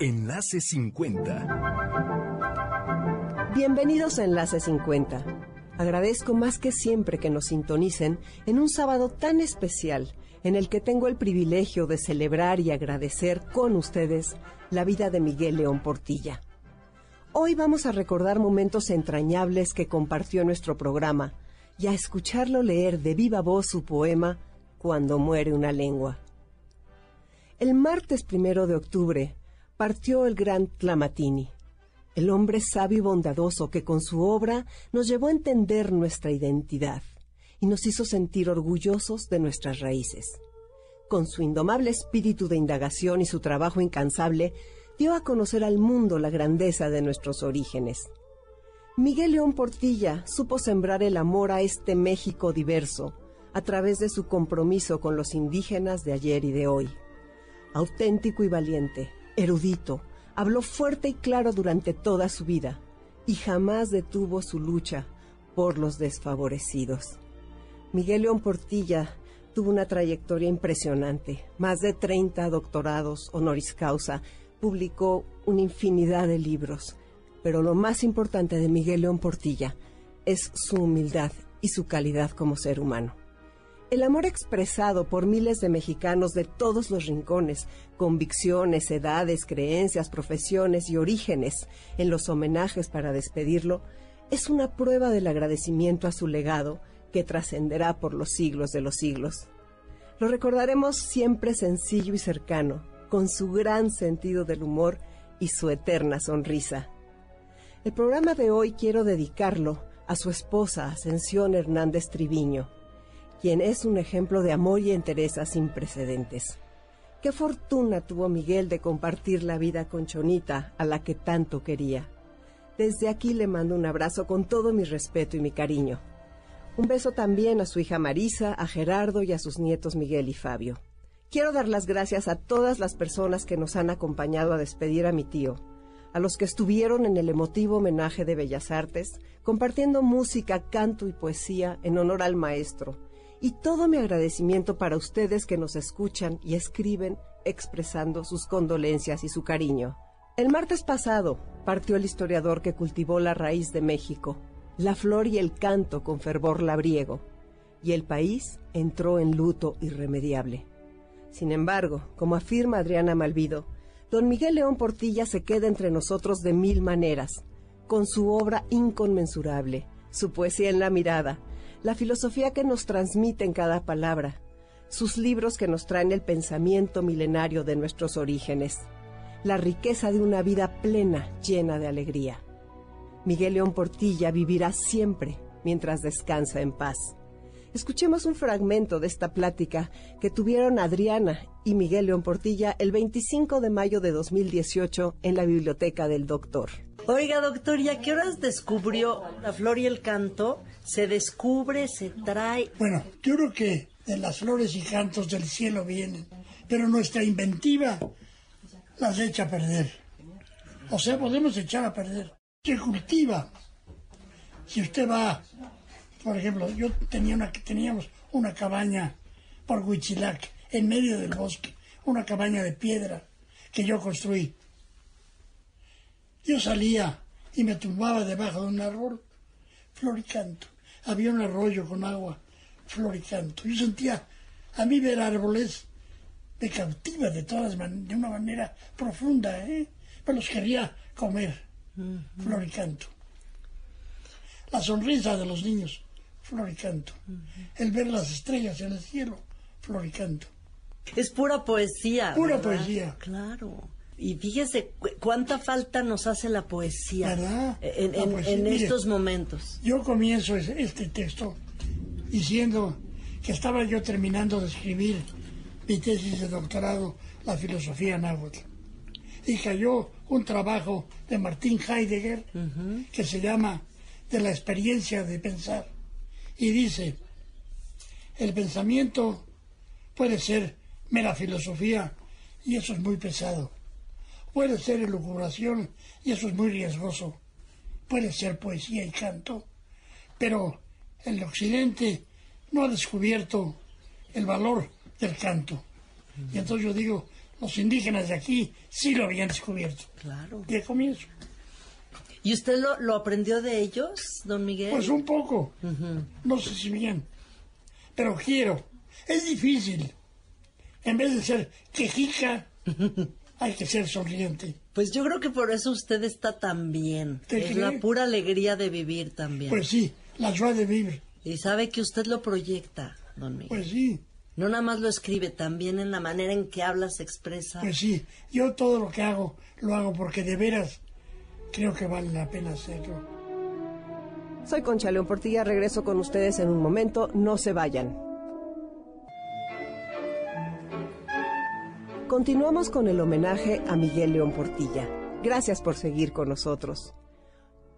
Enlace 50. Bienvenidos a Enlace 50. Agradezco más que siempre que nos sintonicen en un sábado tan especial en el que tengo el privilegio de celebrar y agradecer con ustedes la vida de Miguel León Portilla. Hoy vamos a recordar momentos entrañables que compartió nuestro programa y a escucharlo leer de viva voz su poema Cuando muere una lengua. El martes primero de octubre, partió el gran Tlamatini, el hombre sabio y bondadoso que con su obra nos llevó a entender nuestra identidad y nos hizo sentir orgullosos de nuestras raíces. Con su indomable espíritu de indagación y su trabajo incansable, dio a conocer al mundo la grandeza de nuestros orígenes. Miguel León Portilla supo sembrar el amor a este México diverso a través de su compromiso con los indígenas de ayer y de hoy. Auténtico y valiente, erudito, habló fuerte y claro durante toda su vida y jamás detuvo su lucha por los desfavorecidos. Miguel León Portilla tuvo una trayectoria impresionante, más de 30 doctorados honoris causa, publicó una infinidad de libros, pero lo más importante de Miguel León Portilla es su humildad y su calidad como ser humano. El amor expresado por miles de mexicanos de todos los rincones, convicciones, edades, creencias, profesiones y orígenes en los homenajes para despedirlo, es una prueba del agradecimiento a su legado que trascenderá por los siglos de los siglos. Lo recordaremos siempre sencillo y cercano, con su gran sentido del humor y su eterna sonrisa. El programa de hoy quiero dedicarlo a su esposa Ascensión Hernández Triviño quien es un ejemplo de amor y entereza sin precedentes. Qué fortuna tuvo Miguel de compartir la vida con Chonita, a la que tanto quería. Desde aquí le mando un abrazo con todo mi respeto y mi cariño. Un beso también a su hija Marisa, a Gerardo y a sus nietos Miguel y Fabio. Quiero dar las gracias a todas las personas que nos han acompañado a despedir a mi tío, a los que estuvieron en el emotivo homenaje de Bellas Artes, compartiendo música, canto y poesía en honor al maestro, y todo mi agradecimiento para ustedes que nos escuchan y escriben expresando sus condolencias y su cariño. El martes pasado partió el historiador que cultivó la raíz de México, la flor y el canto con fervor labriego, y el país entró en luto irremediable. Sin embargo, como afirma Adriana Malvido, don Miguel León Portilla se queda entre nosotros de mil maneras, con su obra inconmensurable, su poesía en la mirada, la filosofía que nos transmite en cada palabra, sus libros que nos traen el pensamiento milenario de nuestros orígenes, la riqueza de una vida plena, llena de alegría. Miguel León Portilla vivirá siempre mientras descansa en paz. Escuchemos un fragmento de esta plática que tuvieron Adriana y Miguel León Portilla el 25 de mayo de 2018 en la biblioteca del doctor. Oiga, doctor, ¿y a qué horas descubrió la flor y el canto? ¿Se descubre, se trae? Bueno, yo creo que de las flores y cantos del cielo vienen, pero nuestra inventiva las echa a perder. O sea, podemos echar a perder. Se cultiva. Si usted va, por ejemplo, yo tenía una, teníamos una cabaña por Huichilac, en medio del bosque, una cabaña de piedra que yo construí yo salía y me tumbaba debajo de un árbol, flor y canto. Había un arroyo con agua, flor y canto. Yo sentía, a mí ver árboles me cautiva de todas de una manera profunda, ¿eh? Pero los quería comer, flor y canto. La sonrisa de los niños, flor y canto. El ver las estrellas en el cielo, flor y canto. Es pura poesía. Pura poesía. Claro. Y fíjese cuánta falta nos hace la poesía ¿verdad? en, estos momentos. Yo comienzo este texto diciendo que estaba yo terminando de escribir mi tesis de doctorado, la filosofía náhuatl. Y cayó un trabajo de Martín Heidegger que se llama De la experiencia de pensar. Y dice, el pensamiento puede ser mera filosofía y eso es muy pesado Puede ser elucubración y eso es muy riesgoso. Puede ser poesía y canto. Pero el occidente no ha descubierto el valor del canto. Y entonces yo digo, Los indígenas de aquí sí lo habían descubierto. Claro. De comienzo. ¿Y usted lo, lo aprendió de ellos, don Miguel? Pues un poco. No sé si bien. Pero quiero. Es difícil. En vez de ser quejica, hay que ser sonriente. Pues yo creo que por eso usted está tan bien. ¿Te Es cree? la pura alegría de vivir también. Pues sí, la joie de vivre. Y sabe que usted lo proyecta, don Miguel. Pues sí, No nada más lo escribe, también en la manera en que habla se expresa. pues sí. Yo todo lo que hago, lo hago porque de veras creo que vale la pena hacerlo. Soy Concha León Portilla, regreso con ustedes en un momento, no se vayan. Continuamos con el homenaje a Miguel León Portilla. Gracias por seguir con nosotros.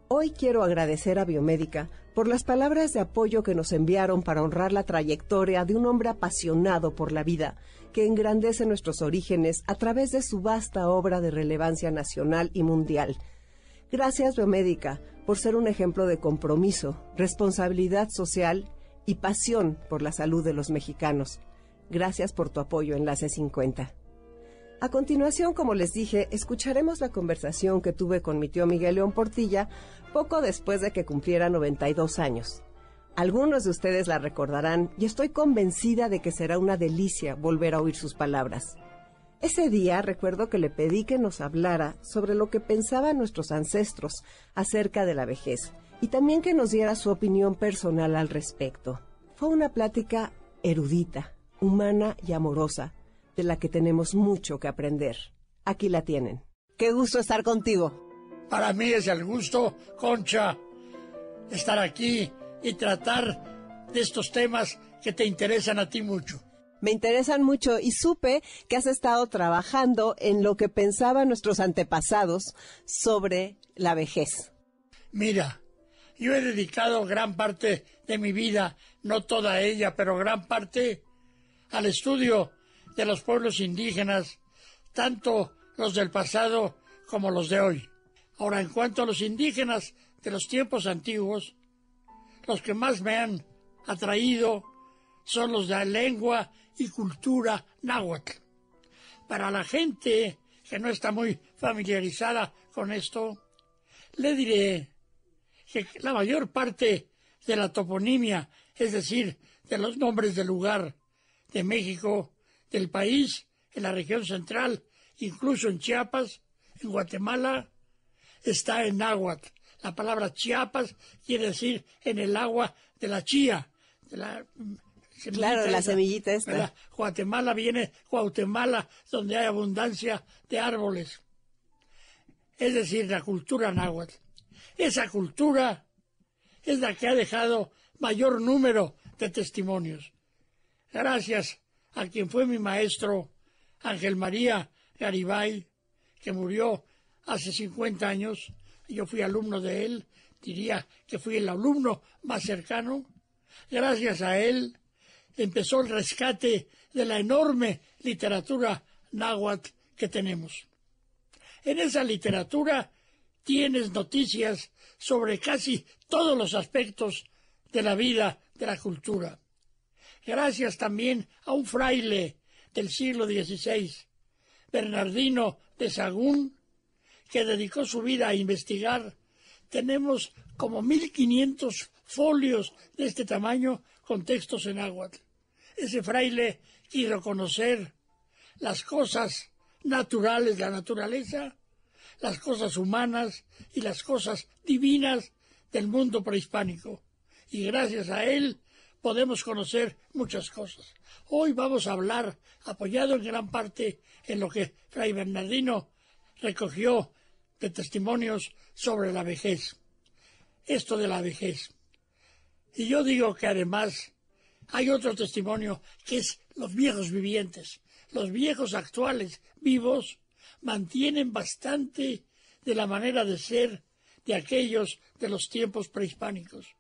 Hoy quiero agradecer a Biomédica por las palabras de apoyo que nos enviaron para honrar la trayectoria de un hombre apasionado por la vida, que engrandece nuestros orígenes a través de su vasta obra de relevancia nacional y mundial. Gracias Biomédica por ser un ejemplo de compromiso, responsabilidad social y pasión por la salud de los mexicanos. Gracias por tu apoyo Enlace 50. A continuación, como les dije, escucharemos la conversación que tuve con mi tío Miguel León Portilla poco después de que cumpliera 92 años. Algunos de ustedes la recordarán y estoy convencida de que será una delicia volver a oír sus palabras. Ese día recuerdo que le pedí que nos hablara sobre lo que pensaban nuestros ancestros acerca de la vejez y también que nos diera su opinión personal al respecto. Fue una plática erudita, humana y amorosa, de la que tenemos mucho que aprender. Aquí la tienen. Qué gusto estar contigo. Para mí es el gusto, Concha, estar aquí y tratar de estos temas que te interesan a ti mucho. Me interesan mucho y supe que has estado trabajando en lo que pensaban nuestros antepasados sobre la vejez. Mira, yo he dedicado gran parte de mi vida, no toda ella, pero gran parte, al estudio de los pueblos indígenas, tanto los del pasado como los de hoy. Ahora, en cuanto a los indígenas de los tiempos antiguos, los que más me han atraído son los de lengua y cultura náhuatl. Para la gente que no está muy familiarizada con esto, le diré que la mayor parte de la toponimia, es decir, de los nombres del lugar de México, del país, en la región central, incluso en Chiapas, en Guatemala, está en náhuatl. La palabra Chiapas quiere decir en el agua de la chía, de la mm, semillita Claro, la esa, semillita esta. ¿verdad? Guatemala viene Guatemala, donde hay abundancia de árboles. Es decir, la cultura náhuatl. Esa cultura es la que ha dejado mayor número de testimonios. Gracias a quien fue mi maestro, Ángel María Garibay, que murió hace 50 años. Yo fui alumno de él, diría que fui el alumno más cercano. Gracias a él empezó el rescate de la enorme literatura náhuatl que tenemos. En esa literatura tienes noticias sobre casi todos los aspectos de la vida de la cultura. Gracias también a un fraile del siglo XVI, Bernardino de Sagún, que dedicó su vida a investigar, tenemos como 1500 folios de este tamaño con textos en náhuatl. Ese fraile quiso conocer las cosas naturales, la naturaleza, las cosas humanas y las cosas divinas del mundo prehispánico. Y gracias a él podemos conocer muchas cosas. Hoy vamos a hablar, apoyado en gran parte en lo que Fray Bernardino recogió de testimonios sobre la vejez. Esto de la vejez. Y yo digo que además hay otro testimonio que es los viejos vivientes. Los viejos actuales vivos mantienen bastante de la manera de ser de aquellos de los tiempos prehispánicos.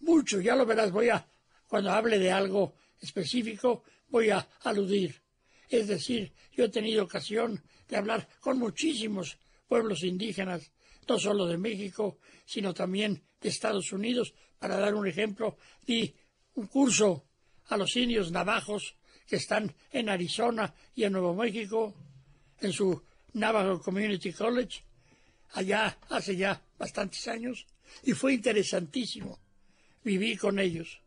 Mucho, ya lo verás, voy a, cuando hable de algo específico, voy a aludir. Es decir, yo he tenido ocasión de hablar con muchísimos pueblos indígenas, no solo de México, sino también de Estados Unidos. Para dar un ejemplo, di un curso a los indios navajos que están en Arizona y en Nuevo México, en su Navajo Community College, allá hace ya bastantes años, y fue interesantísimo. Viví con ellos.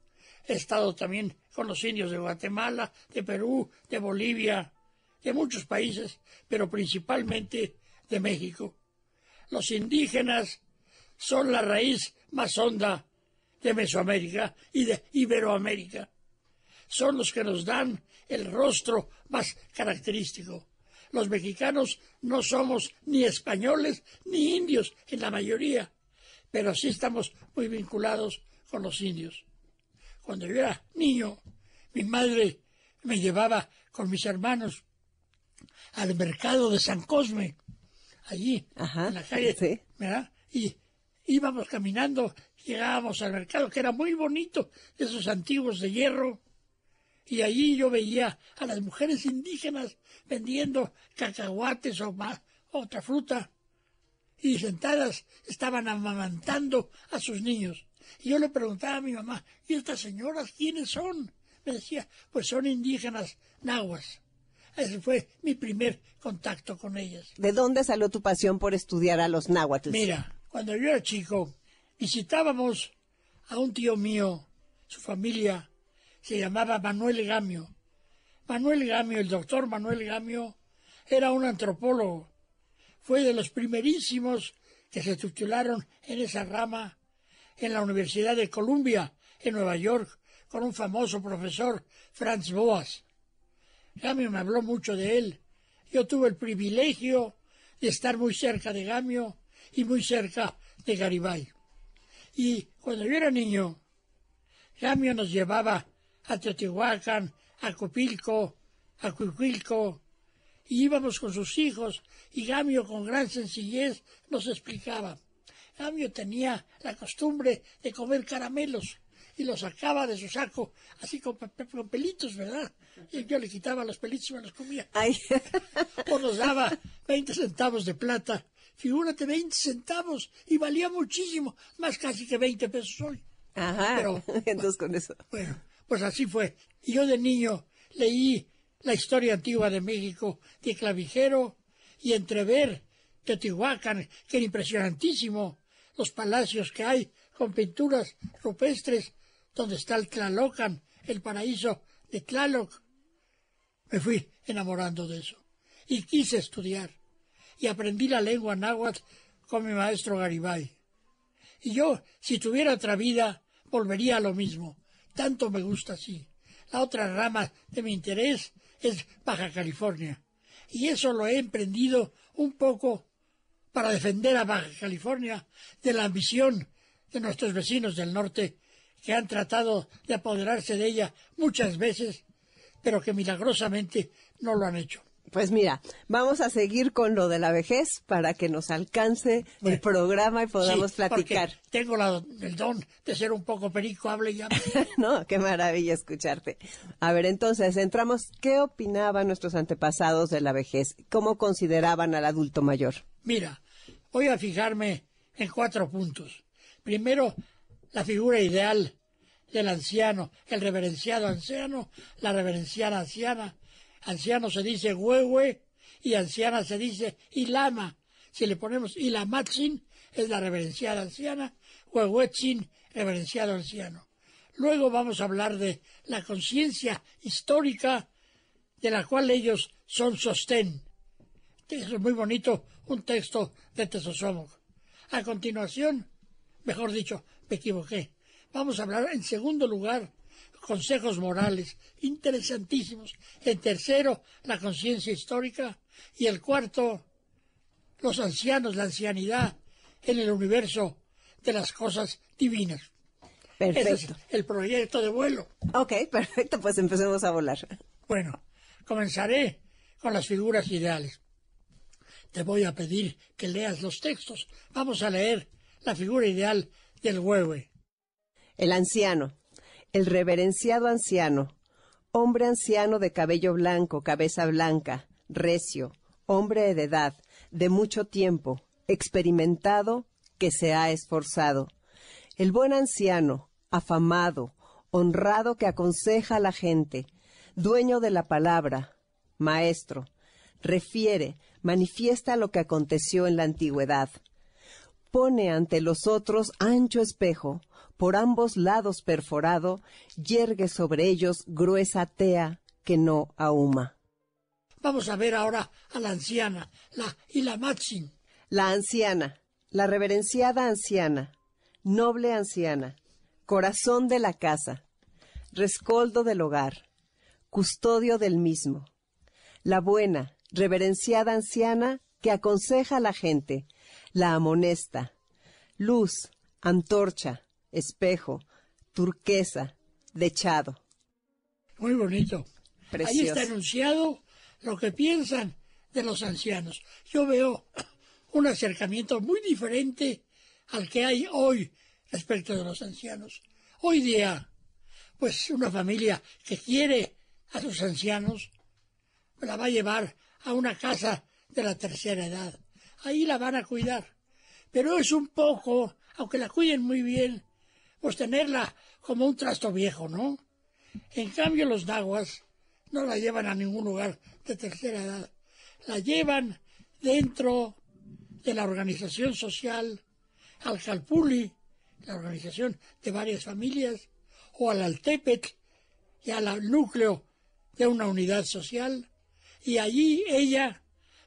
He estado también con los indios de Guatemala, de Perú, de Bolivia, de muchos países, pero principalmente de México. Los indígenas son la raíz más honda de Mesoamérica y de Iberoamérica. Son los que nos dan el rostro más característico. Los mexicanos no somos ni españoles ni indios en la mayoría, pero sí estamos muy vinculados con los indios. Cuando yo era niño, mi madre me llevaba con mis hermanos al mercado de San Cosme, allí, en la calle, ¿verdad? Y íbamos caminando, llegábamos al mercado, que era muy bonito, esos antiguos de hierro, y allí yo veía a las mujeres indígenas vendiendo cacahuates o otra fruta, y sentadas estaban amamantando a sus niños. Y yo le preguntaba a mi mamá, ¿y estas señoras quiénes son? Me decía, pues son indígenas nahuas. Ese fue mi primer contacto con ellas. ¿De dónde salió tu pasión por estudiar a los náhuatl? Mira, cuando yo era chico, visitábamos a un tío mío, su familia se llamaba Manuel Gamio. Manuel Gamio, el doctor Manuel Gamio, era un antropólogo. Fue de los primerísimos que se titularon en esa rama en la Universidad de Columbia, en Nueva York, con un famoso profesor, Franz Boas. Gamio me habló mucho de él. Yo tuve el privilegio de estar muy cerca de Gamio y muy cerca de Garibay. Y cuando yo era niño, Gamio nos llevaba a Teotihuacán, a Copilco, a Cuicuilco, y íbamos con sus hijos, y Gamio con gran sencillez nos explicaba. Gamio tenía la costumbre de comer caramelos y los sacaba de su saco, así con, pelitos, ¿verdad? Y yo le quitaba los pelitos y me los comía. o nos daba 20 centavos de plata. Figúrate, 20 centavos. Y valía muchísimo, más casi que 20 pesos hoy. Ajá, Pero, entonces con eso. Bueno, pues así fue. Y yo de niño leí la historia antigua de México de clavijero y entrever Teotihuacán, que era impresionantísimo, los palacios que hay con pinturas rupestres donde está el Tlalocan, el paraíso de Tlaloc. Me fui enamorando de eso y quise estudiar y aprendí la lengua náhuatl con mi maestro Garibay. Y yo, si tuviera otra vida, volvería a lo mismo. Tanto me gusta así. La otra rama de mi interés es Baja California. Y eso lo he emprendido un poco para defender a Baja California de la ambición de nuestros vecinos del norte que han tratado de apoderarse de ella muchas veces, pero que milagrosamente no lo han hecho. Pues mira, vamos a seguir con lo de la vejez para que nos alcance el programa y podamos platicar. Tengo el don de ser un poco perico, hable ya. no, qué maravilla escucharte. A ver, entonces, entramos. ¿Qué opinaban nuestros antepasados de la vejez? ¿Cómo consideraban al adulto mayor? Mira, voy a fijarme en cuatro puntos. Primero, la figura ideal del anciano, el reverenciado anciano, la reverenciada anciana. Anciano se dice huehue y anciana se dice ilama. Si le ponemos ilamatzin, es la reverenciada anciana, huehuetzin, reverenciado anciano. Luego vamos a hablar de la conciencia histórica de la cual ellos son sostén. Es muy bonito un texto de Tesosomoc. A continuación, mejor dicho, me equivoqué. Vamos a hablar en segundo lugar consejos morales interesantísimos. En tercero, la conciencia histórica. Y el cuarto, los ancianos, la ancianidad en el universo de las cosas divinas. Perfecto. Ese es el proyecto de vuelo. Ok, perfecto, pues empecemos a volar. Bueno, comenzaré con las figuras ideales. Te voy a pedir que leas los textos. Vamos a leer la figura ideal del huehue. El anciano, el reverenciado anciano, hombre anciano de cabello blanco, cabeza blanca, recio, hombre de edad, de mucho tiempo, experimentado, que se ha esforzado. El buen anciano, afamado, honrado que aconseja a la gente, dueño de la palabra, maestro, refiere, manifiesta lo que aconteció en la antigüedad. Pone ante los otros ancho espejo, por ambos lados perforado, yergue sobre ellos gruesa tea que no ahuma. Vamos a ver ahora a la anciana, la Ilamatsin. La anciana, la reverenciada anciana, noble anciana, corazón de la casa, rescoldo del hogar, custodio del mismo, la buena, reverenciada anciana que aconseja a la gente, la amonesta, luz, antorcha, espejo, turquesa, dechado. Muy bonito. Ahí Precioso. está enunciado lo que piensan de los ancianos. Yo veo un acercamiento muy diferente al que hay hoy respecto de los ancianos. Hoy día, pues una familia que quiere a sus ancianos la va a llevar a una casa de la tercera edad. Ahí la van a cuidar. Pero es un poco, aunque la cuiden muy bien, pues tenerla como un trasto viejo, ¿no? En cambio, los nahuas no la llevan a ningún lugar de tercera edad. La llevan dentro de la organización social, al Calpuli, la organización de varias familias, o al Altepet, y al núcleo de una unidad social, y allí ella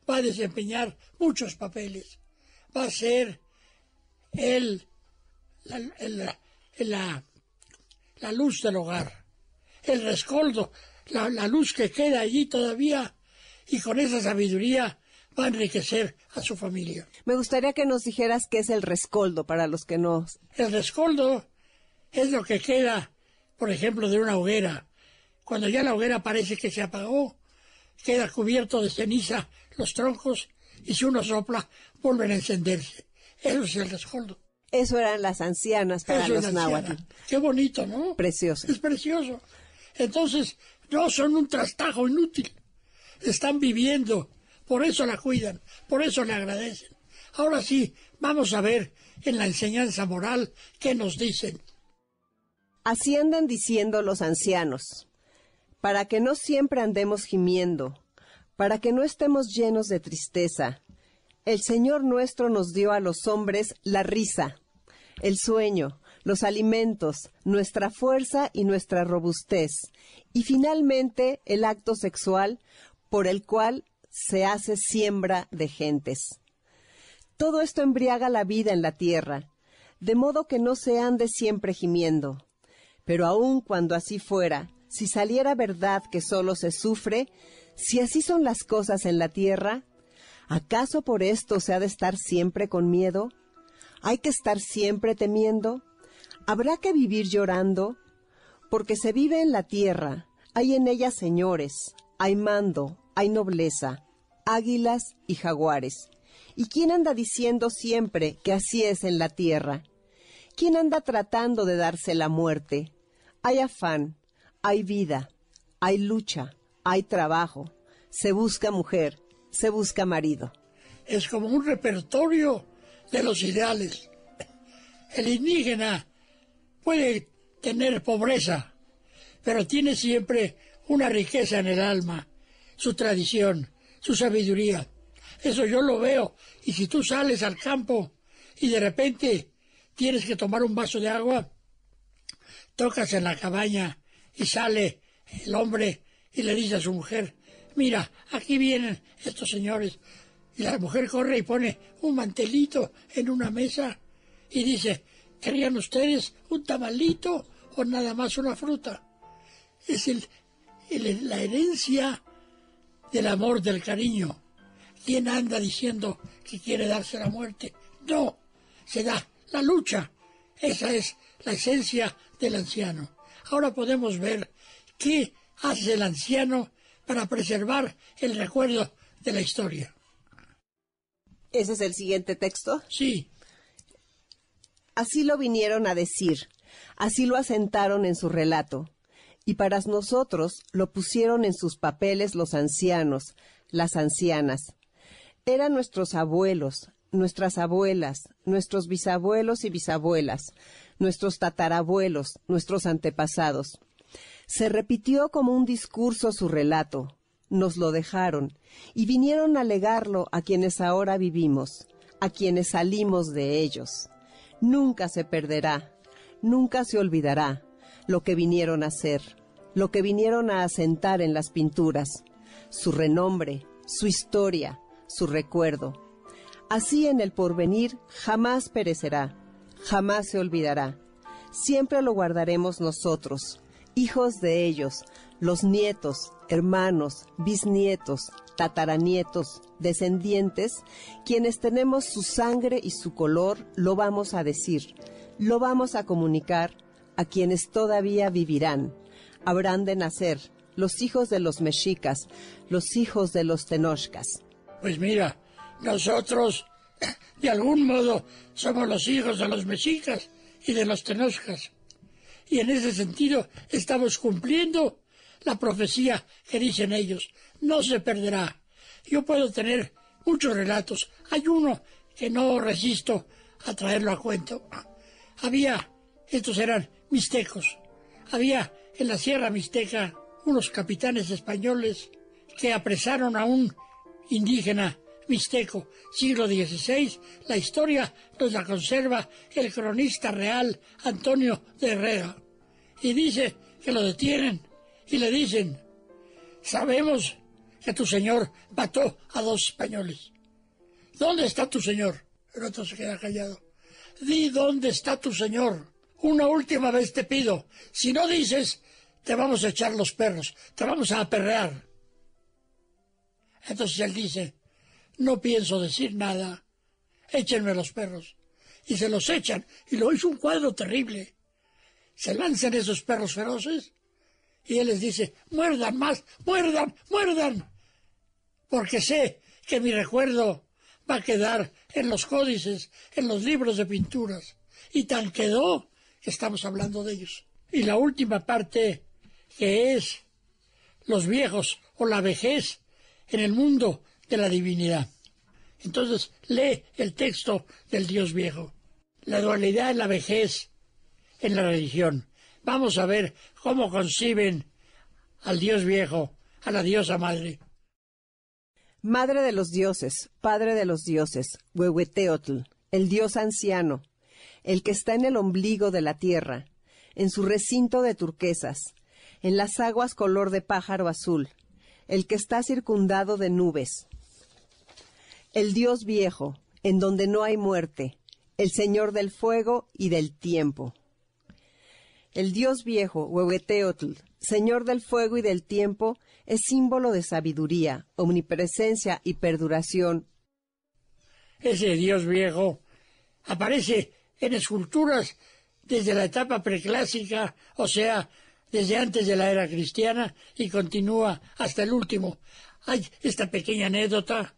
va a desempeñar muchos papeles. Va a ser el, la, el- la- la luz del hogar, el rescoldo, la, la luz que queda allí todavía, y con esa sabiduría va a enriquecer a su familia. Me gustaría que nos dijeras qué es el rescoldo para los que no. El rescoldo es lo que queda, por ejemplo, de una hoguera. Cuando ya la hoguera parece que se apagó, queda cubierto de ceniza los troncos y si uno sopla, vuelven a encenderse. Eso es el rescoldo. Eso eran las ancianas para Eso los náhuatl. Qué bonito, ¿no? Precioso. Es precioso. Entonces, no son un trastajo inútil. Están viviendo. Por eso la cuidan. Por eso le agradecen. Ahora sí, vamos a ver en la enseñanza moral qué nos dicen. Así andan diciendo los ancianos, para que no siempre andemos gimiendo, para que no estemos llenos de tristeza. El Señor nuestro nos dio a los hombres la risa, el sueño, los alimentos, nuestra fuerza y nuestra robustez, y finalmente el acto sexual por el cual se hace siembra de gentes. Todo esto embriaga la vida en la tierra, de modo que no se ande siempre gimiendo. Pero aun cuando así fuera, si saliera verdad que solo se sufre, si así son las cosas en la tierra, ¿acaso por esto se ha de estar siempre con miedo? ¿Hay que estar siempre temiendo? ¿Habrá que vivir llorando? Porque se vive en la tierra, hay en ella señores, hay mando, hay nobleza, águilas y jaguares. ¿Y quién anda diciendo siempre que así es en la tierra? ¿Quién anda tratando de darse la muerte? Hay afán, hay vida, hay lucha, hay trabajo. Se busca mujer, se busca marido. Es como un repertorio de los ideales. El indígena puede tener pobreza, pero tiene siempre una riqueza en el alma, su tradición, su sabiduría. Eso yo lo veo. Y si tú sales al campo y de repente tienes que tomar un vaso de agua, tocas en la cabaña y sale el hombre y le dice a su mujer, mira, aquí vienen estos señores. Y la mujer corre y pone un mantelito en una mesa y dice, ¿querían ustedes un tamalito o nada más una fruta? Es el, la herencia del amor, del cariño. ¿Quién anda diciendo que quiere darse la muerte? No, se da la lucha. Esa es la esencia del anciano. Ahora podemos ver qué hace el anciano para preservar el recuerdo de la historia. Ese es el siguiente texto. Sí, Así lo vinieron a decir, así lo asentaron en su relato, y para nosotros lo pusieron en sus papeles los ancianos, las ancianas. Eran nuestros abuelos, nuestras abuelas, nuestros bisabuelos y bisabuelas, nuestros tatarabuelos, nuestros antepasados. Se repitió como un discurso su relato. Nos lo dejaron y vinieron a legarlo a quienes ahora vivimos, a quienes salimos de ellos. Nunca se perderá, nunca se olvidará lo que vinieron a hacer, lo que vinieron a asentar en las pinturas, su renombre, su historia, su recuerdo. Así en el porvenir jamás perecerá, jamás se olvidará. Siempre lo guardaremos nosotros, hijos de ellos, los nietos, hermanos, bisnietos, tataranietos, descendientes, quienes tenemos su sangre y su color, lo vamos a decir, lo vamos a comunicar a quienes todavía vivirán. Habrán de nacer los hijos de los mexicas, los hijos de los tenochcas. Pues mira, nosotros, de algún modo, somos los hijos de los mexicas y de los tenochcas. Y en ese sentido estamos cumpliendo la profecía que dicen ellos. No se perderá. Yo puedo tener muchos relatos. Hay uno que no resisto a traerlo a cuento. Había, estos eran mixtecos. Había en la Sierra Mixteca unos capitanes españoles que apresaron a un indígena mixteco, siglo XVI, la historia nos la conserva el cronista real Antonio de Herrera. Y dice que lo detienen y le dicen, sabemos que tu señor mató a dos españoles. ¿Dónde está tu señor? El otro se queda callado. Di dónde está tu señor. Una última vez te pido. Si no dices, te vamos a echar los perros, te vamos a aperrear. Entonces él dice, no pienso decir nada, échenme los perros. Y se los echan, y lo hizo un cuadro terrible. Se lanzan esos perros feroces, y él les dice, muerdan más, muerdan, muerdan, porque sé que mi recuerdo va a quedar en los códices, en los libros de pinturas. Y tan quedó que estamos hablando de ellos. Y la última parte, que es los viejos o la vejez en el mundo de la divinidad. Entonces lee el texto del Dios viejo. La dualidad en la vejez en la religión. Vamos a ver cómo conciben al Dios viejo, a la diosa madre. Madre de los dioses, Padre de los dioses, Huehueteotl, el dios anciano, el que está en el ombligo de la tierra, en su recinto de turquesas, en las aguas color de pájaro azul, el que está circundado de nubes. El Dios viejo, en donde no hay muerte, el Señor del fuego y del tiempo. El Dios viejo, Huehueteotl, Señor del fuego y del tiempo, es símbolo de sabiduría, omnipresencia y perduración. Ese Dios viejo aparece en esculturas desde la etapa preclásica, o sea, desde antes de la era cristiana, y continúa hasta el último. Hay esta pequeña anécdota.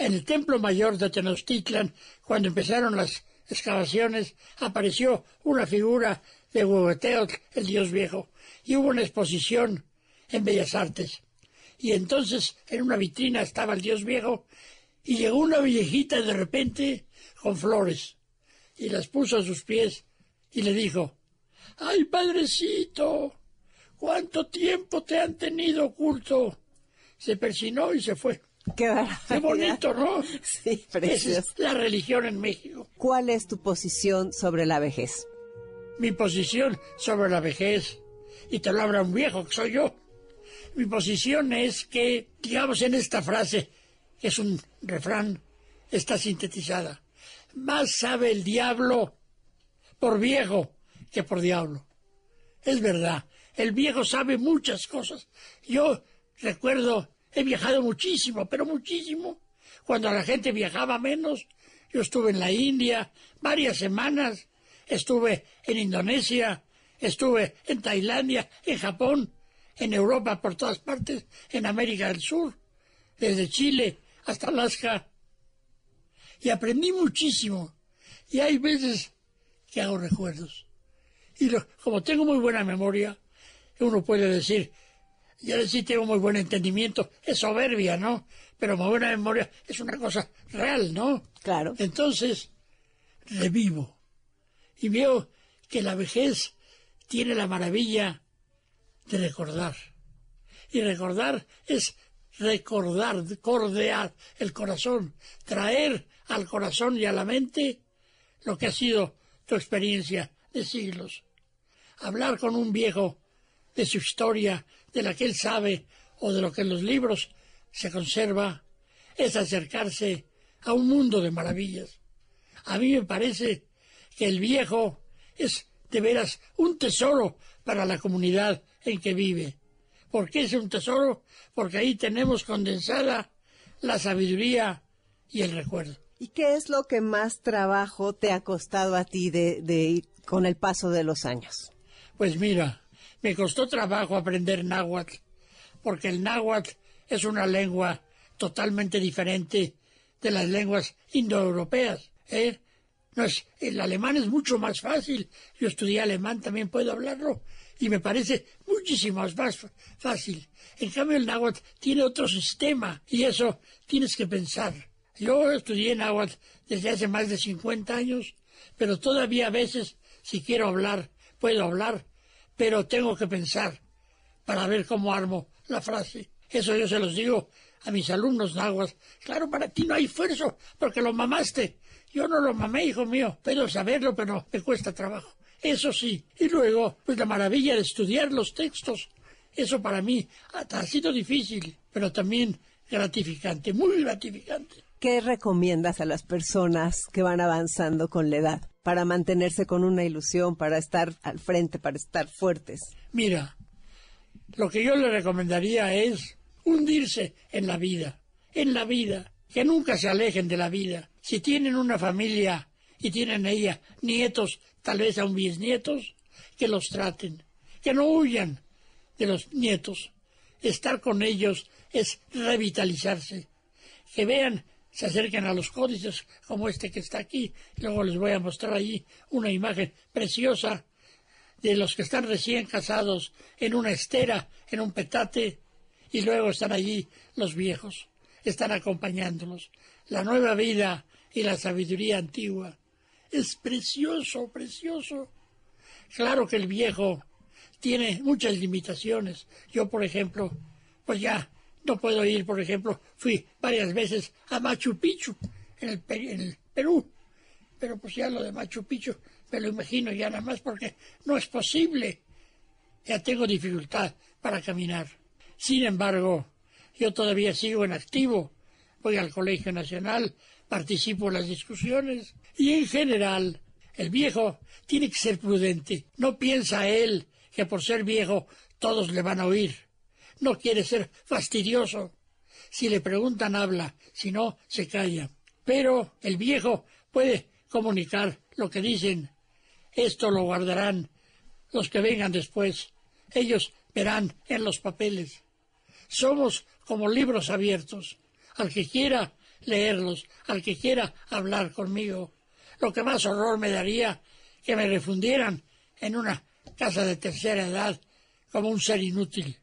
En el templo mayor de Tenochtitlan, cuando empezaron las excavaciones, apareció una figura de Huehueteotl, el dios viejo, y hubo una exposición en Bellas Artes. Y entonces en una vitrina estaba el dios viejo, y llegó una viejita de repente con flores, y las puso a sus pies, y le dijo, ¡Ay, padrecito! ¿Cuánto tiempo te han tenido oculto? Se persinó y se fue. Qué, Qué bonito, ¿no? Sí, precioso. es la religión en México. ¿Cuál es tu posición sobre la vejez? Mi posición sobre la vejez, y te lo habla un viejo que soy yo. Mi posición es que, digamos en esta frase, que es un refrán, está sintetizada. Más sabe el diablo por viejo que por diablo. Es verdad, el viejo sabe muchas cosas. Yo recuerdo, he viajado muchísimo, pero muchísimo. Cuando la gente viajaba menos, yo estuve en la India varias semanas, estuve en Indonesia, estuve en Tailandia, en Japón, en Europa por todas partes, en América del Sur, desde Chile hasta Alaska. Y aprendí muchísimo. Y hay veces que hago recuerdos. Y como tengo muy buena memoria, uno puede decir, yo sí tengo muy buen entendimiento, es soberbia, ¿no? Pero muy buena memoria es una cosa real, ¿no? Claro. Entonces, revivo y veo que la vejez tiene la maravilla de recordar. Y recordar es recordar, cordear el corazón, traer al corazón y a la mente lo que ha sido tu experiencia de siglos. Hablar con un viejo de su historia, de la que él sabe o de lo que en los libros se conserva, es acercarse a un mundo de maravillas. A mí me parece que el viejo es de veras un tesoro para la comunidad en que vive. ¿Por qué es un tesoro? Porque ahí tenemos condensada la sabiduría y el recuerdo. ¿Y qué es lo que más trabajo te ha costado a ti de, de, con el paso de los años? Pues mira, me costó trabajo aprender náhuatl, porque el náhuatl es una lengua totalmente diferente de las lenguas indoeuropeas. ¿eh? No es, el alemán es mucho más fácil. Yo estudié alemán, también puedo hablarlo, y me parece muchísimo más fácil. En cambio, el náhuatl tiene otro sistema, y eso tienes que pensar. Yo estudié náhuatl desde hace más de 50 años, pero todavía a veces, si quiero hablar, puedo hablar, pero tengo que pensar para ver cómo armo la frase. Eso yo se los digo a mis alumnos náhuatl. Claro, para ti no hay esfuerzo, porque lo mamaste. Yo no lo mamé, hijo mío. Puedo saberlo, pero me cuesta trabajo. Eso sí. Y luego, pues la maravilla de estudiar los textos. Eso para mí ha sido difícil, pero también gratificante, muy gratificante. ¿Qué recomiendas a las personas que van avanzando con la edad para mantenerse con una ilusión, para estar al frente, para estar fuertes? Mira, lo que yo le recomendaría es hundirse en la vida, en la vida, que nunca se alejen de la vida. Si tienen una familia y tienen ella nietos, tal vez aún bisnietos, que los traten, que no huyan de los nietos. Estar con ellos es revitalizarse. Que vean, se acerquen a los códices como este que está aquí. Luego les voy a mostrar allí una imagen preciosa de los que están recién casados en una estera, en un petate, y luego están allí los viejos, están acompañándolos. La nueva vida y la sabiduría antigua. Es precioso, precioso. Claro que el viejo tiene muchas limitaciones. Yo, por ejemplo, pues ya no puedo ir, por ejemplo, fui varias veces a Machu Picchu, en el, en el Perú, pero pues ya lo de Machu Picchu me lo imagino ya nada más porque no es posible. Ya tengo dificultad para caminar. Sin embargo, yo todavía sigo en activo. Voy al Colegio Nacional, participo en las discusiones y en general el viejo tiene que ser prudente. No piensa él que por ser viejo todos le van a oír. No quiere ser fastidioso. Si le preguntan habla, si no se calla. Pero el viejo puede comunicar lo que dicen. Esto lo guardarán los que vengan después. Ellos verán en los papeles. Somos como libros abiertos. Al que quiera leerlos, al que quiera hablar conmigo. Lo que más horror me daría que me refundieran en una casa de tercera edad como un ser inútil.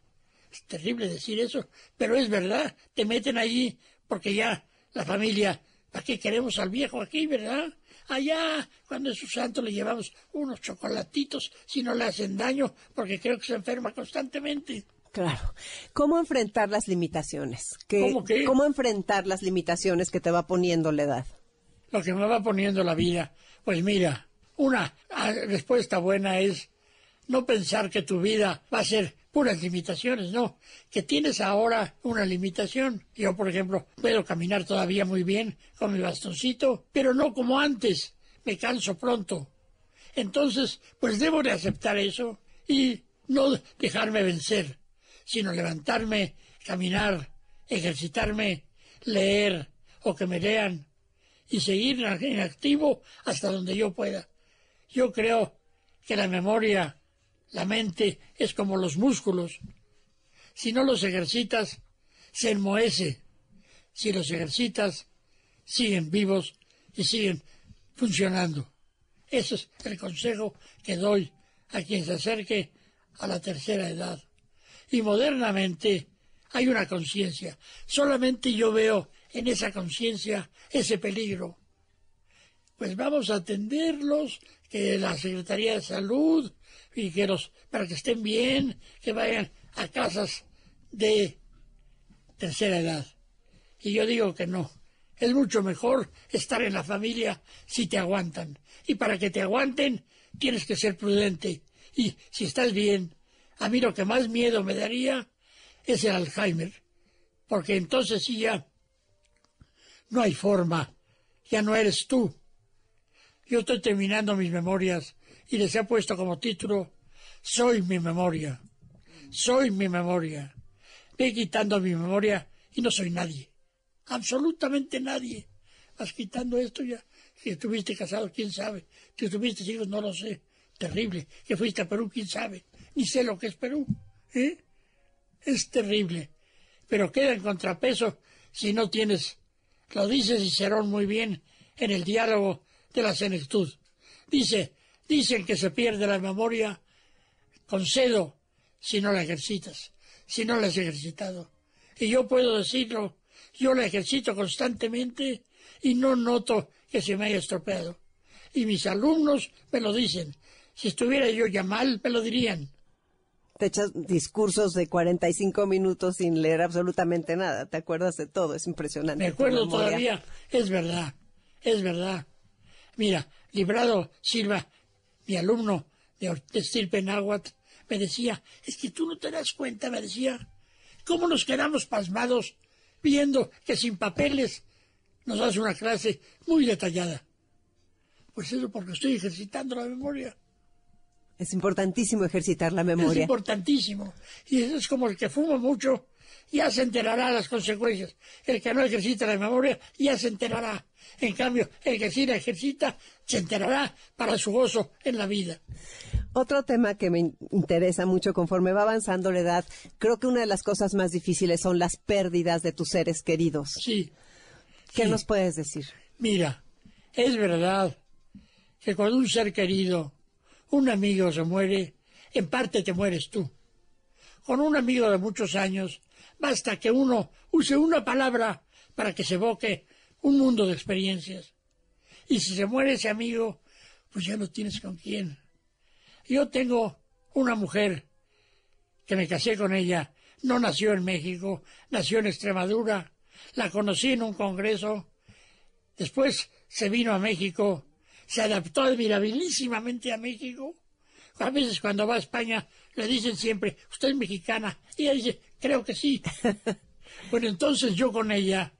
Es terrible decir eso, pero es verdad. Te meten allí porque ya la familia, ¿para qué queremos al viejo aquí, verdad? Allá, cuando es su santo, le llevamos unos chocolatitos si no le hacen daño, porque creo que se enferma constantemente. Claro. ¿Cómo enfrentar las limitaciones? ¿Cómo qué? ¿Cómo enfrentar las limitaciones que te va poniendo la edad? Lo que me va poniendo la vida. Pues mira, una ah, respuesta buena es no pensar que tu vida va a ser puras limitaciones, no, que tienes ahora una limitación. Yo, por ejemplo, puedo caminar todavía muy bien con mi bastoncito, pero no como antes, me canso pronto. Entonces, pues debo de aceptar eso y no dejarme vencer sino levantarme, caminar, ejercitarme, leer o que me lean y seguir en activo hasta donde yo pueda. Yo creo que la memoria, la mente, es como los músculos. Si no los ejercitas, se enmohece. Si los ejercitas, siguen vivos y siguen funcionando. Ese es el consejo que doy a quien se acerque a la tercera edad y modernamente hay una conciencia. Solamente yo veo en esa conciencia ese peligro. pues vamos a atenderlos, que la Secretaría de Salud para que estén bien, que vayan a casas de tercera edad. Y yo digo que no. Es mucho mejor estar en la familia si te aguantan. Y para que te aguanten, tienes que ser prudente. Y si estás bien, a mí lo que más miedo me daría es el Alzheimer. Porque entonces sí ya no hay forma. Ya no eres tú. Yo estoy terminando mis memorias y les he puesto como título Soy mi memoria. Soy mi memoria. Ve quitando mi memoria y no soy nadie absolutamente nadie. Vas quitando esto ya. Si estuviste casado, quién sabe. Si estuviste hijos, no lo sé. Terrible. Que fuiste a Perú, quién sabe. Ni sé lo que es Perú. ¿eh? Es terrible. Pero queda en contrapeso si no tienes. Lo dice Cicerón muy bien en el diálogo de la senectud. Dice, dicen que se pierde la memoria con cedo si no la ejercitas, si no la has ejercitado. Y yo puedo decirlo yo la ejercito constantemente y no noto que se me haya estropeado. Y mis alumnos me lo dicen. Si estuviera yo ya mal, me lo dirían. Te echas discursos de 45 minutos sin leer absolutamente nada. Te acuerdas de todo. Es impresionante. Me acuerdo todavía. Es verdad. Es verdad. Mira, Librado Silva, mi alumno de, náhuatl, me decía, es que tú no te das cuenta, me decía, cómo nos quedamos pasmados viendo que sin papeles nos hace una clase muy detallada. Pues eso porque estoy ejercitando la memoria. Es importantísimo ejercitar la memoria. Es importantísimo. Y eso es como el que fuma mucho, ya se enterará las consecuencias. El que no ejercita la memoria, ya se enterará. En cambio, el que sí la ejercita, se enterará para su gozo en la vida. Otro tema que me interesa mucho conforme va avanzando la edad, creo que una de las cosas más difíciles son las pérdidas de tus seres queridos. Sí. ¿Qué nos puedes decir? Mira, es verdad que cuando un ser querido, un amigo se muere, en parte te mueres tú. Con un amigo de muchos años, basta que uno use una palabra para que se evoque un mundo de experiencias. Y si se muere ese amigo, pues ya no tienes con quién. Yo tengo una mujer que me casé con ella, no nació en México, nació en Extremadura, la conocí en un congreso, después se vino a México, se adaptó admirabilísimamente a México. A veces cuando va a España le dicen siempre, usted es mexicana, y ella dice, creo que sí. bueno, entonces yo con ella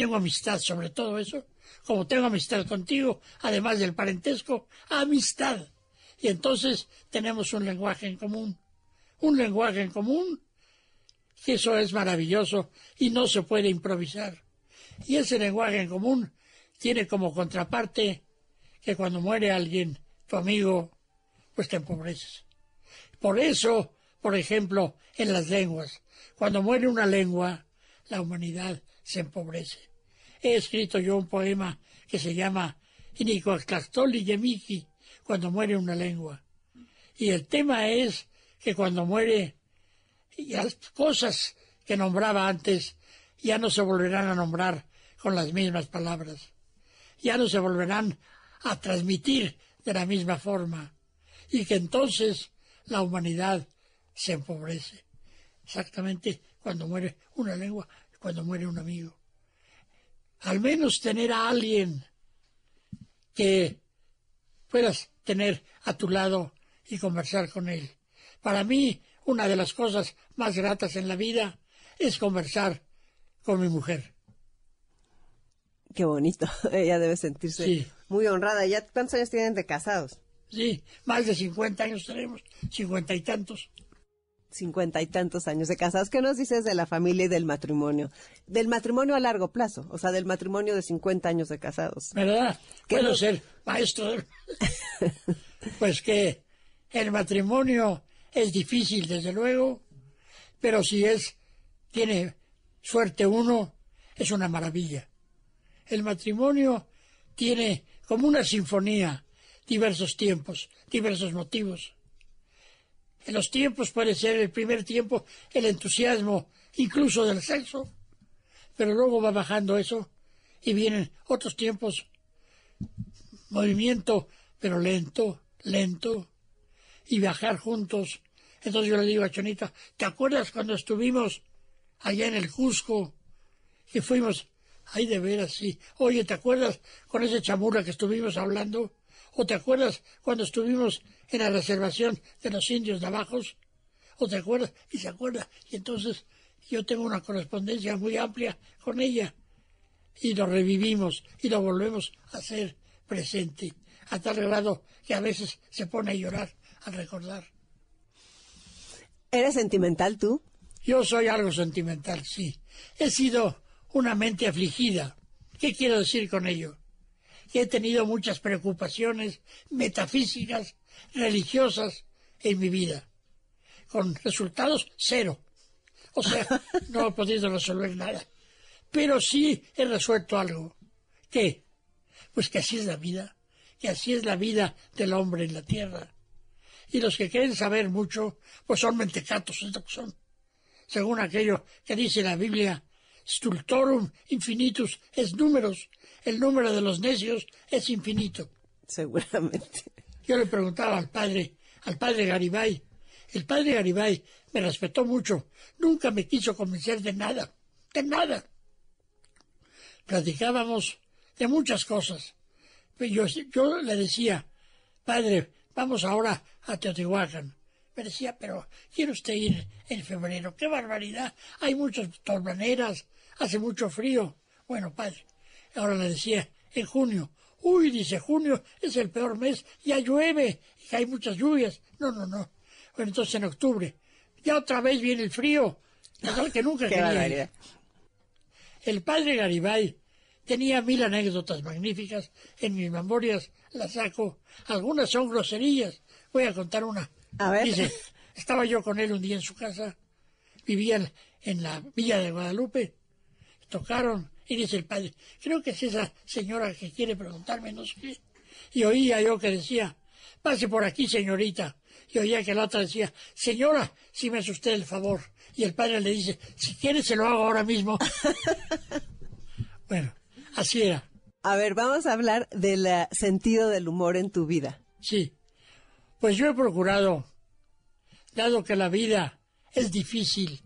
tengo amistad sobre todo eso, como tengo amistad contigo, además del parentesco, amistad. Y entonces tenemos un lenguaje en común. Un lenguaje en común. que eso es maravilloso y no se puede improvisar. Y ese lenguaje en común tiene como contraparte que cuando muere alguien, tu amigo, pues te empobreces. Por eso, por ejemplo, en las lenguas, cuando muere una lengua, la humanidad se empobrece. He escrito yo un poema que se llama Inicoactactoli Yemiki, cuando muere una lengua. Y el tema es que cuando muere, las cosas que nombraba antes ya no se volverán a nombrar con las mismas palabras, ya no se volverán a transmitir de la misma forma, y que entonces la humanidad se empobrece. Exactamente cuando muere una lengua, cuando muere un amigo. Al menos tener a alguien que puedas tener a tu lado y conversar con él. Para mí, una de las cosas más gratas en la vida es conversar con mi mujer. Qué bonito. Ella debe sentirse muy honrada. ¿Ya cuántos años tienen de casados? Sí, más de 50 años tenemos, cincuenta y tantos cincuenta y tantos años de casados. ¿Qué nos dices de la familia y del matrimonio? Del matrimonio a largo plazo, o sea, del matrimonio de 50 años de casados. ¿Verdad? Puedo ser maestro. pues que el matrimonio es difícil, desde luego, pero si es, tiene suerte uno, es una maravilla. El matrimonio tiene como una sinfonía diversos tiempos, diversos motivos en los tiempos puede ser el primer tiempo el entusiasmo incluso del sexo, pero luego va bajando eso y vienen otros tiempos movimiento, pero lento, lento, y viajar juntos. Entonces yo le digo a Chonita, ¿te acuerdas cuando estuvimos allá en el Cusco? Y fuimos, ay de veras, sí. Oye, ¿te acuerdas con ese chamurra que estuvimos hablando? ¿O te acuerdas cuando estuvimos en la reservación de los indios navajos? ¿O te acuerdas? Y se acuerda. Y entonces yo tengo una correspondencia muy amplia con ella. Y lo revivimos y lo volvemos a hacer presente, a tal grado que a veces se pone a llorar al recordar. ¿Eres sentimental tú? Yo soy algo sentimental, sí. He sido una mente afligida. ¿Qué quiero decir con ello? Que he tenido muchas preocupaciones metafísicas, religiosas en mi vida, con resultados cero. O sea, no he podido resolver nada. Pero sí he resuelto algo. ¿Qué? Pues que así es la vida, que así es la vida del hombre en la tierra. Y los que quieren saber mucho, pues son mentecatos, es son. Según aquello que dice la Biblia, stultorum infinitus es números, el número de los necios es infinito. Seguramente. Yo le preguntaba al padre, al padre Garibay, el padre Garibay me respetó mucho, nunca me quiso convencer de nada, de nada. Platicábamos de muchas cosas. Yo, yo le decía, padre, vamos ahora a Teotihuacán. Me decía, pero ¿quiere usted ir en febrero? ¡Qué barbaridad! Hay muchas torbaneras, hace mucho frío. Bueno, padre, ahora le decía, en junio. Uy, dice, junio es el peor mes, ya llueve, y hay muchas lluvias. No, no, no. Bueno, entonces en octubre, ya otra vez viene el frío, que nunca quería El padre Garibay tenía mil anécdotas magníficas, en mis memorias las saco, algunas son groserías, voy a contar una. A ver. Dice, estaba yo con él un día en su casa, vivían en la villa de Guadalupe, tocaron y dice el padre, creo que es esa señora que quiere preguntarme no sé qué. Y oía yo que decía, pase por aquí, señorita. Y oía que la otra decía, señora, si me hace usted el favor. Y el padre le dice, si quiere se lo hago ahora mismo. bueno, así era. A ver, vamos a hablar del eh, sentido del humor en tu vida. Sí. Pues yo he procurado, dado que la vida es difícil,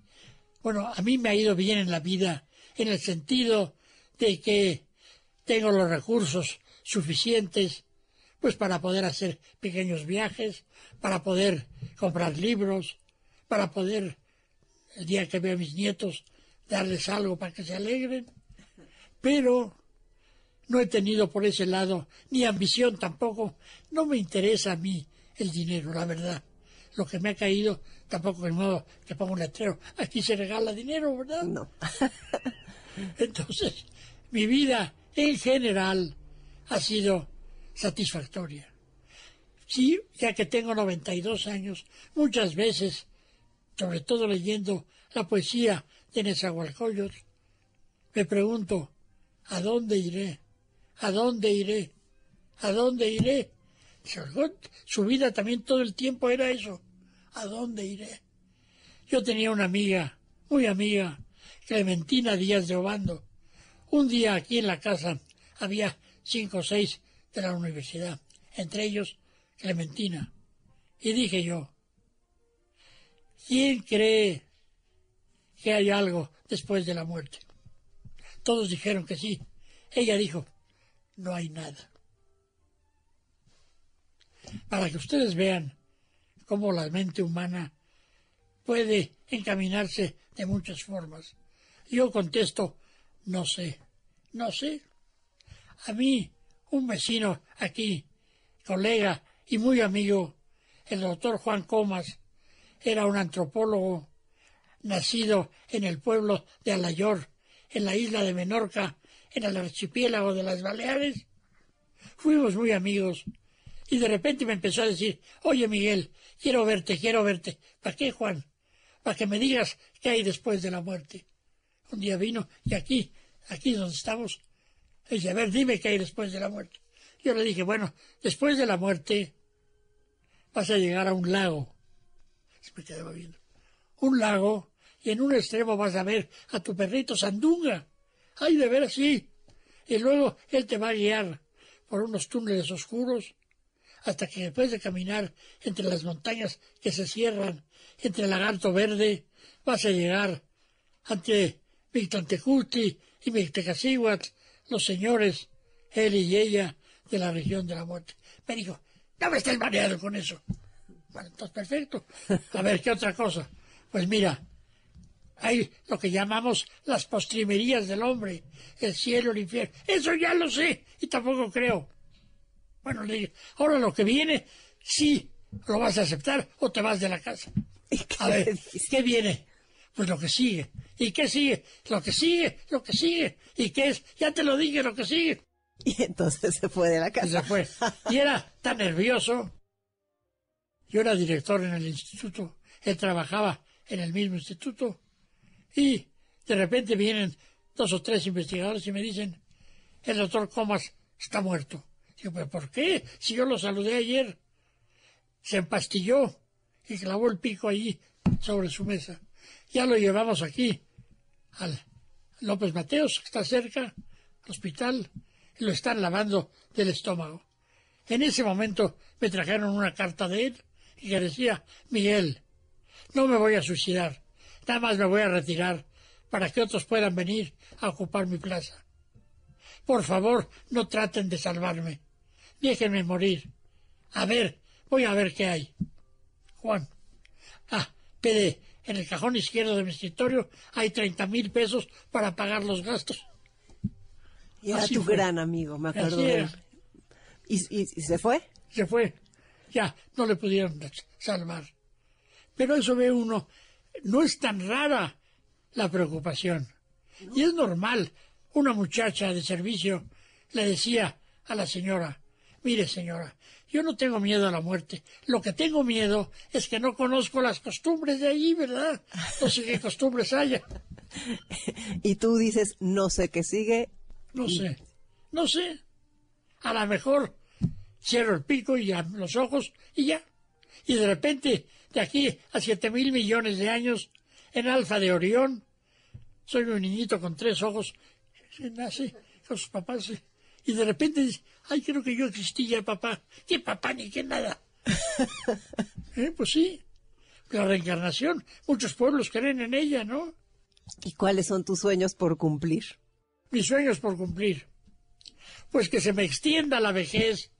bueno, a mí me ha ido bien en la vida, en el sentido de que tengo los recursos suficientes pues para poder hacer pequeños viajes, para poder comprar libros, para poder, el día que veo a mis nietos, darles algo para que se alegren. Pero no he tenido por ese lado ni ambición tampoco. No me interesa a mí el dinero, la verdad. Lo que me ha caído, tampoco es modo que pongo un letrero. Aquí se regala dinero, ¿verdad? No. Entonces, mi vida en general ha sido satisfactoria. Sí, ya que tengo 92 años, muchas veces, sobre todo leyendo la poesía de Nezahualcóyotl, me pregunto, ¿a dónde iré? ¿A dónde iré? ¿A dónde iré? Su vida también todo el tiempo era eso. ¿A dónde iré? Yo tenía una amiga, muy amiga, Clementina Díaz de Obando. Un día aquí en la casa había cinco o seis de la universidad, entre ellos Clementina. Y dije yo, ¿quién cree que hay algo después de la muerte? Todos dijeron que sí. Ella dijo, no hay nada. Para que ustedes vean cómo la mente humana puede encaminarse de muchas formas. Yo contesto, no sé, no sé. A mí un vecino aquí, colega y muy amigo, el doctor Juan Comas, era un antropólogo nacido en el pueblo de Alayor, en la isla de Menorca, en el archipiélago de las Baleares. Fuimos muy amigos y de repente me empezó a decir, oye Miguel, quiero verte, quiero verte. ¿Para qué, Juan? Para que me digas qué hay después de la muerte. Un día vino y aquí, aquí donde estamos, Dice, a ver, dime qué hay después de la muerte. Yo le dije, bueno, después de la muerte vas a llegar a un lago. Se me quedaba viendo. Un lago y en un extremo vas a ver a tu perrito Sandunga. Ay, de ver sí. Y luego él te va a guiar por unos túneles oscuros, hasta que después de caminar entre las montañas que se cierran, entre el lagarto verde, vas a llegar ante Mictlantecuhtli y Mictecacihuatl, los señores, él y ella, de la región de la muerte. Me dijo, no me estés mareado con eso. Bueno, entonces perfecto. A ver, ¿qué otra cosa? Pues mira, hay lo que llamamos las postrimerías del hombre, el cielo, el infierno. Eso ya lo sé y tampoco creo. Bueno, le dije, ahora lo que viene, sí, lo vas a aceptar o te vas de la casa. A ver, ¿qué viene? Pues lo que sigue. ¿Y qué sigue? Lo que sigue, lo que sigue. ¿Y qué es? Ya te lo dije, lo que sigue. Y entonces se fue de la casa. Y se fue. Y era tan nervioso. Yo era director en el instituto. Él trabajaba en el mismo instituto. Y de repente vienen dos o tres investigadores y me dicen, el doctor Comas está muerto. Digo, ¿pero por qué? Si yo lo saludé ayer. Se empastilló y clavó el pico allí sobre su mesa. Ya lo llevamos aquí, al López Mateos, que está cerca, al hospital, y lo están lavando del estómago. En ese momento me trajeron una carta de él y que decía, Miguel, no me voy a suicidar, nada más me voy a retirar para que otros puedan venir a ocupar mi plaza. Por favor, no traten de salvarme. Déjenme morir. A ver, voy a ver qué hay. Juan. Ah, pede, en el cajón izquierdo de mi escritorio hay treinta mil pesos para pagar los gastos. Y era tu gran amigo, me acuerdo de él. ¿Y, ¿Y, se fue? Se fue. Ya, no le pudieron salvar. Pero eso ve uno, no es tan rara la preocupación. Y es normal. Una muchacha de servicio le decía a la señora, Mire, señora, yo no tengo miedo a la muerte. Lo que tengo miedo es que no conozco las costumbres de allí, ¿verdad? No sé qué costumbres haya. y tú dices, no sé qué sigue. No sé, no sé. A lo mejor cierro el pico y ya los ojos y ya. Y de repente, de aquí a siete mil millones de años, en Alfa de Orión, soy un niñito con tres ojos, nace con sus papás y de repente dice, ay, creo que yo existía, papá. ¿Qué papá ni qué nada? ¿Eh? Pues sí, la reencarnación, muchos pueblos creen en ella, ¿no? ¿Y cuáles son tus sueños por cumplir? Mis sueños por cumplir. Pues que se me extienda la vejez.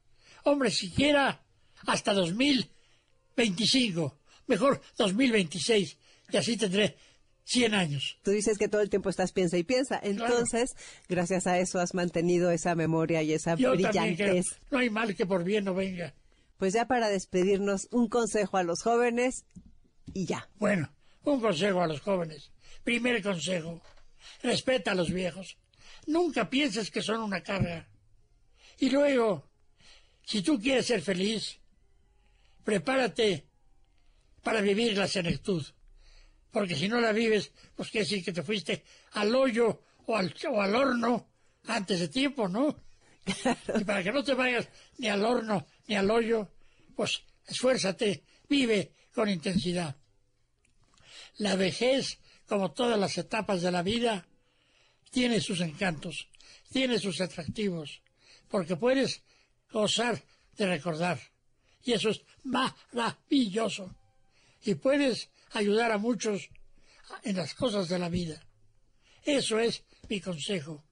Hombre, siquiera hasta 2025. Mejor 2026. Y así tendré 100 años. Tú dices que todo el tiempo estás piensa y piensa. Entonces, gracias a eso has mantenido esa memoria y esa Yo brillantez. no hay mal que por bien no venga. Pues ya para despedirnos, un consejo a los jóvenes y ya. Bueno, un consejo a los jóvenes. Primer consejo, respeta a los viejos. Nunca pienses que son una carga. Y luego, si tú quieres ser feliz, prepárate para vivir la senectud porque si no la vives, pues quiere decir que te fuiste al hoyo o al, o al horno antes de tiempo, ¿no? Y para que no te vayas ni al horno ni al hoyo, pues esfuérzate, vive con intensidad. La vejez, como todas las etapas de la vida, tiene sus encantos, tiene sus atractivos, porque puedes gozar de recordar. Y eso es maravilloso. Y puedes ayudar a muchos en las cosas de la vida. Eso es mi consejo.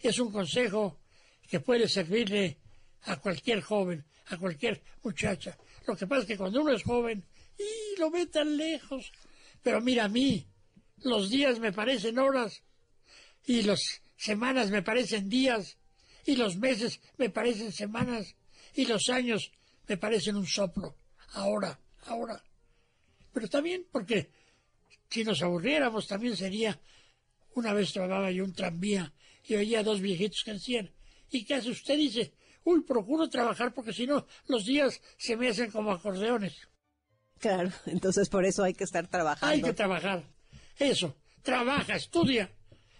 Es un consejo que puede servirle a cualquier joven, a cualquier muchacha. Lo que pasa es que cuando uno es joven, y lo ve tan lejos. Pero mira a mí, los días me parecen horas, y las semanas me parecen días, y los meses me parecen semanas, y los años me parecen un soplo. Ahora, ahora. Pero también porque si nos aburriéramos también sería... Una vez trabajaba yo un tranvía y oía a dos viejitos que decían, ¿y qué hace usted? Dice, uy, procuro trabajar porque si no los días se me hacen como acordeones. Claro, entonces por eso hay que estar trabajando. Hay que trabajar. Eso, trabaja, estudia,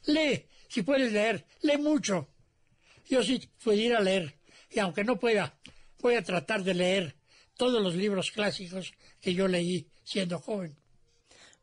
lee, si puedes leer, lee mucho. Yo sí pudiera leer, y aunque no pueda, voy a tratar de leer todos los libros clásicos que yo leí siendo joven.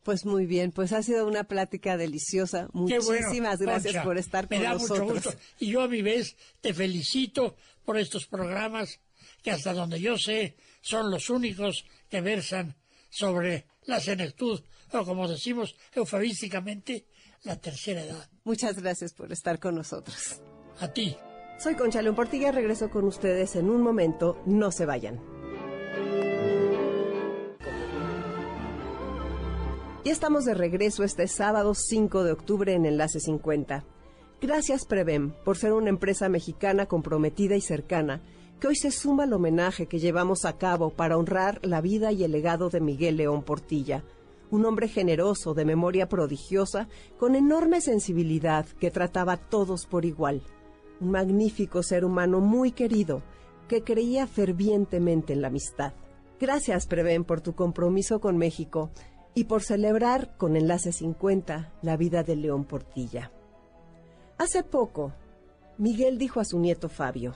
Pues muy bien, pues ha sido una plática deliciosa. Muchísimas gracias por estar con nosotros. Me da mucho gusto. Y yo a mi vez te felicito por estos programas que hasta donde yo sé son los únicos que versan sobre la senectud o como decimos eufemísticamente, la tercera edad. Muchas gracias por estar con nosotros. A ti. Soy Concha León Portilla, regreso con ustedes en un momento, no se vayan. Y estamos de regreso este sábado 5 de octubre en Enlace 50. Gracias Prevem por ser una empresa mexicana comprometida y cercana que hoy se suma al homenaje que llevamos a cabo para honrar la vida y el legado de Miguel León Portilla, un hombre generoso, de memoria prodigiosa, con enorme sensibilidad que trataba a todos por igual. Un magnífico ser humano muy querido que creía fervientemente en la amistad. Gracias, Prevén, por tu compromiso con México y por celebrar con Enlace 50 la vida de León Portilla. Hace poco, Miguel dijo a su nieto Fabio,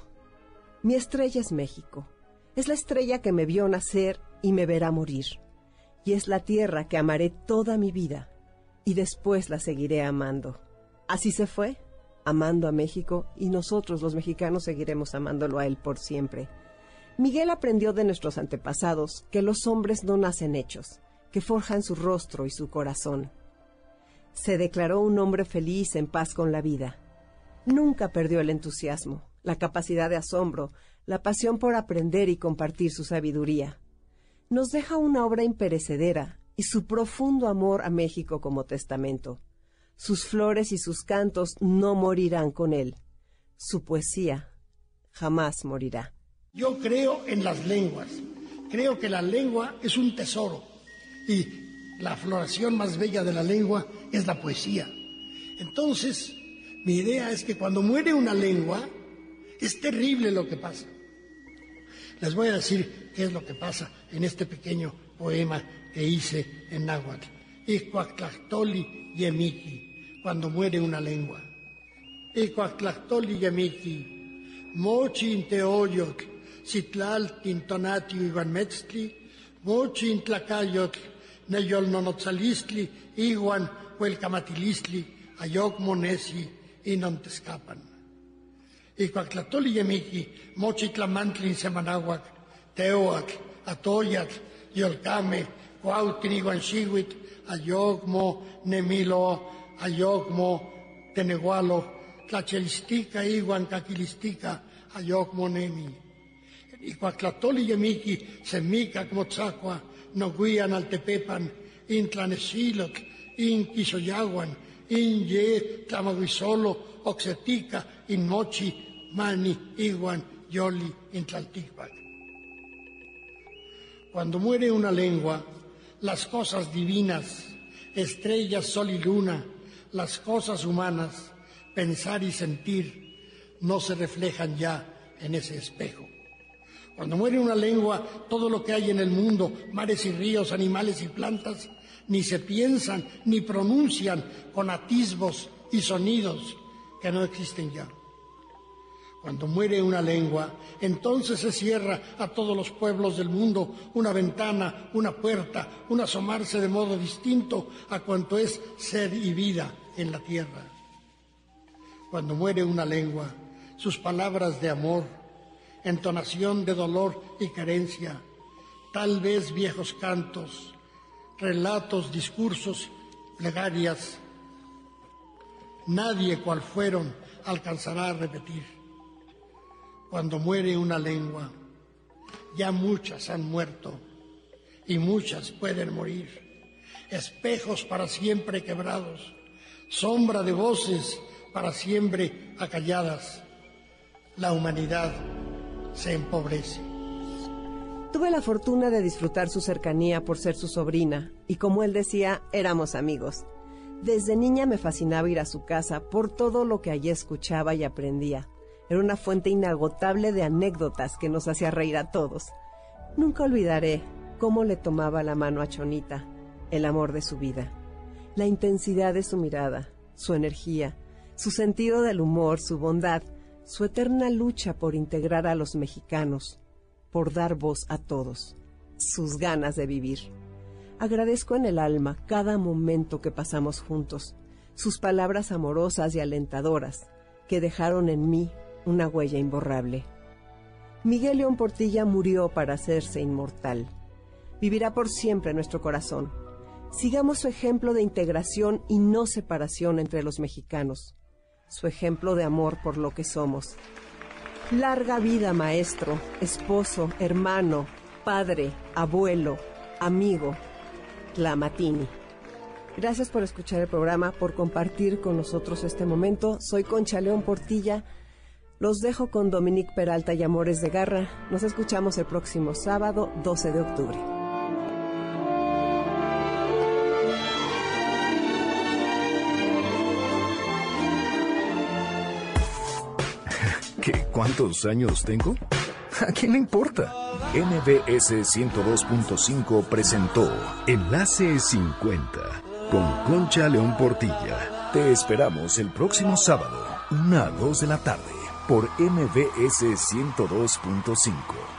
mi estrella es México, es la estrella que me vio nacer y me verá morir, y es la tierra que amaré toda mi vida, y después la seguiré amando. Así se fue, amando a México, y nosotros los mexicanos seguiremos amándolo a él por siempre. Miguel aprendió de nuestros antepasados que los hombres no nacen hechos, que forjan su rostro y su corazón. Se declaró un hombre feliz en paz con la vida. Nunca perdió el entusiasmo, la capacidad de asombro, la pasión por aprender y compartir su sabiduría. Nos deja una obra imperecedera y su profundo amor a México como testamento. Sus flores y sus cantos no morirán con él. Su poesía jamás morirá. Yo creo en las lenguas. Creo que la lengua es un tesoro y la floración más bella de la lengua es la poesía. Entonces, mi idea es que cuando muere una lengua, es terrible lo que pasa. Les voy a decir qué es lo que pasa en este pequeño poema que hice en náhuatl. Cuando muere una lengua. Icuactlactoli yemiki, mochi inteoyotl, sitlal tintonatio iguanmetztli, mochi Ναι, νεγιολνονοτσαλίστλι ήγουαν που ελκαματιλίστλι αγιόκ μονέσι ίνον τεσκάπαν. Η κουακλατόλη γεμίκη μότσι κλαμάντλιν σε μανάγουακ, τεόακ, ατόγιακ, γιολκάμε, κουάου την ήγουαν σίγουιτ, αγιόκ μο ναι νεμίλο, αγιόκ μο τενεγουάλο, κλατσελιστήκα ήγουαν κακυλιστήκα, αγιόκ μο νέμι. Η κουακλατόλη γεμίκη σε μίκακ μοτσάκουα, noguian altepepan, intlanexilot, inquisoyaguan, inye tlamaguisolo, oxetica, inmochi, mani, iguan, yoli, intlalticpac. Cuando muere una lengua, las cosas divinas, estrellas, sol y luna, las cosas humanas, pensar y sentir, no se reflejan ya en ese espejo. Cuando muere una lengua, todo lo que hay en el mundo, mares y ríos, animales y plantas, ni se piensan ni pronuncian con atisbos y sonidos que no existen ya. Cuando muere una lengua, entonces se cierra a todos los pueblos del mundo una ventana, una puerta, un asomarse de modo distinto a cuanto es ser y vida en la tierra. Cuando muere una lengua, sus palabras de amor, entonación de dolor y carencia, tal vez viejos cantos, relatos, discursos, plegarias. Nadie cual fueron alcanzará a repetir. Cuando muere una lengua, ya muchas han muerto y muchas pueden morir. Espejos para siempre quebrados, sombra de voces para siempre acalladas. La humanidad se empobrece. Tuve la fortuna de disfrutar su cercanía por ser su sobrina, y como él decía, éramos amigos. Desde niña me fascinaba ir a su casa por todo lo que allí escuchaba y aprendía. Era una fuente inagotable de anécdotas que nos hacía reír a todos. Nunca olvidaré cómo le tomaba la mano a Chonita, el amor de su vida, la intensidad de su mirada, su energía, su sentido del humor, su bondad, su eterna lucha por integrar a los mexicanos, por dar voz a todos, sus ganas de vivir. Agradezco en el alma cada momento que pasamos juntos, sus palabras amorosas y alentadoras que dejaron en mí una huella imborrable. Miguel León Portilla murió para hacerse inmortal. Vivirá por siempre en nuestro corazón. Sigamos su ejemplo de integración y no separación entre los mexicanos, su ejemplo de amor por lo que somos. Larga vida, maestro, esposo, hermano, padre, abuelo, amigo, Tlamatini. Gracias por escuchar el programa, por compartir con nosotros este momento. Soy Concha León Portilla. Los dejo con Dominique Peralta y Amores de Garra. Nos escuchamos el próximo sábado, 12 de octubre. ¿Cuántos años tengo? ¿A quién le importa? NBS 102.5 presentó Enlace 50 con Concha León Portilla. Te esperamos el próximo sábado, una a 2 de la tarde, por MBS 102.5.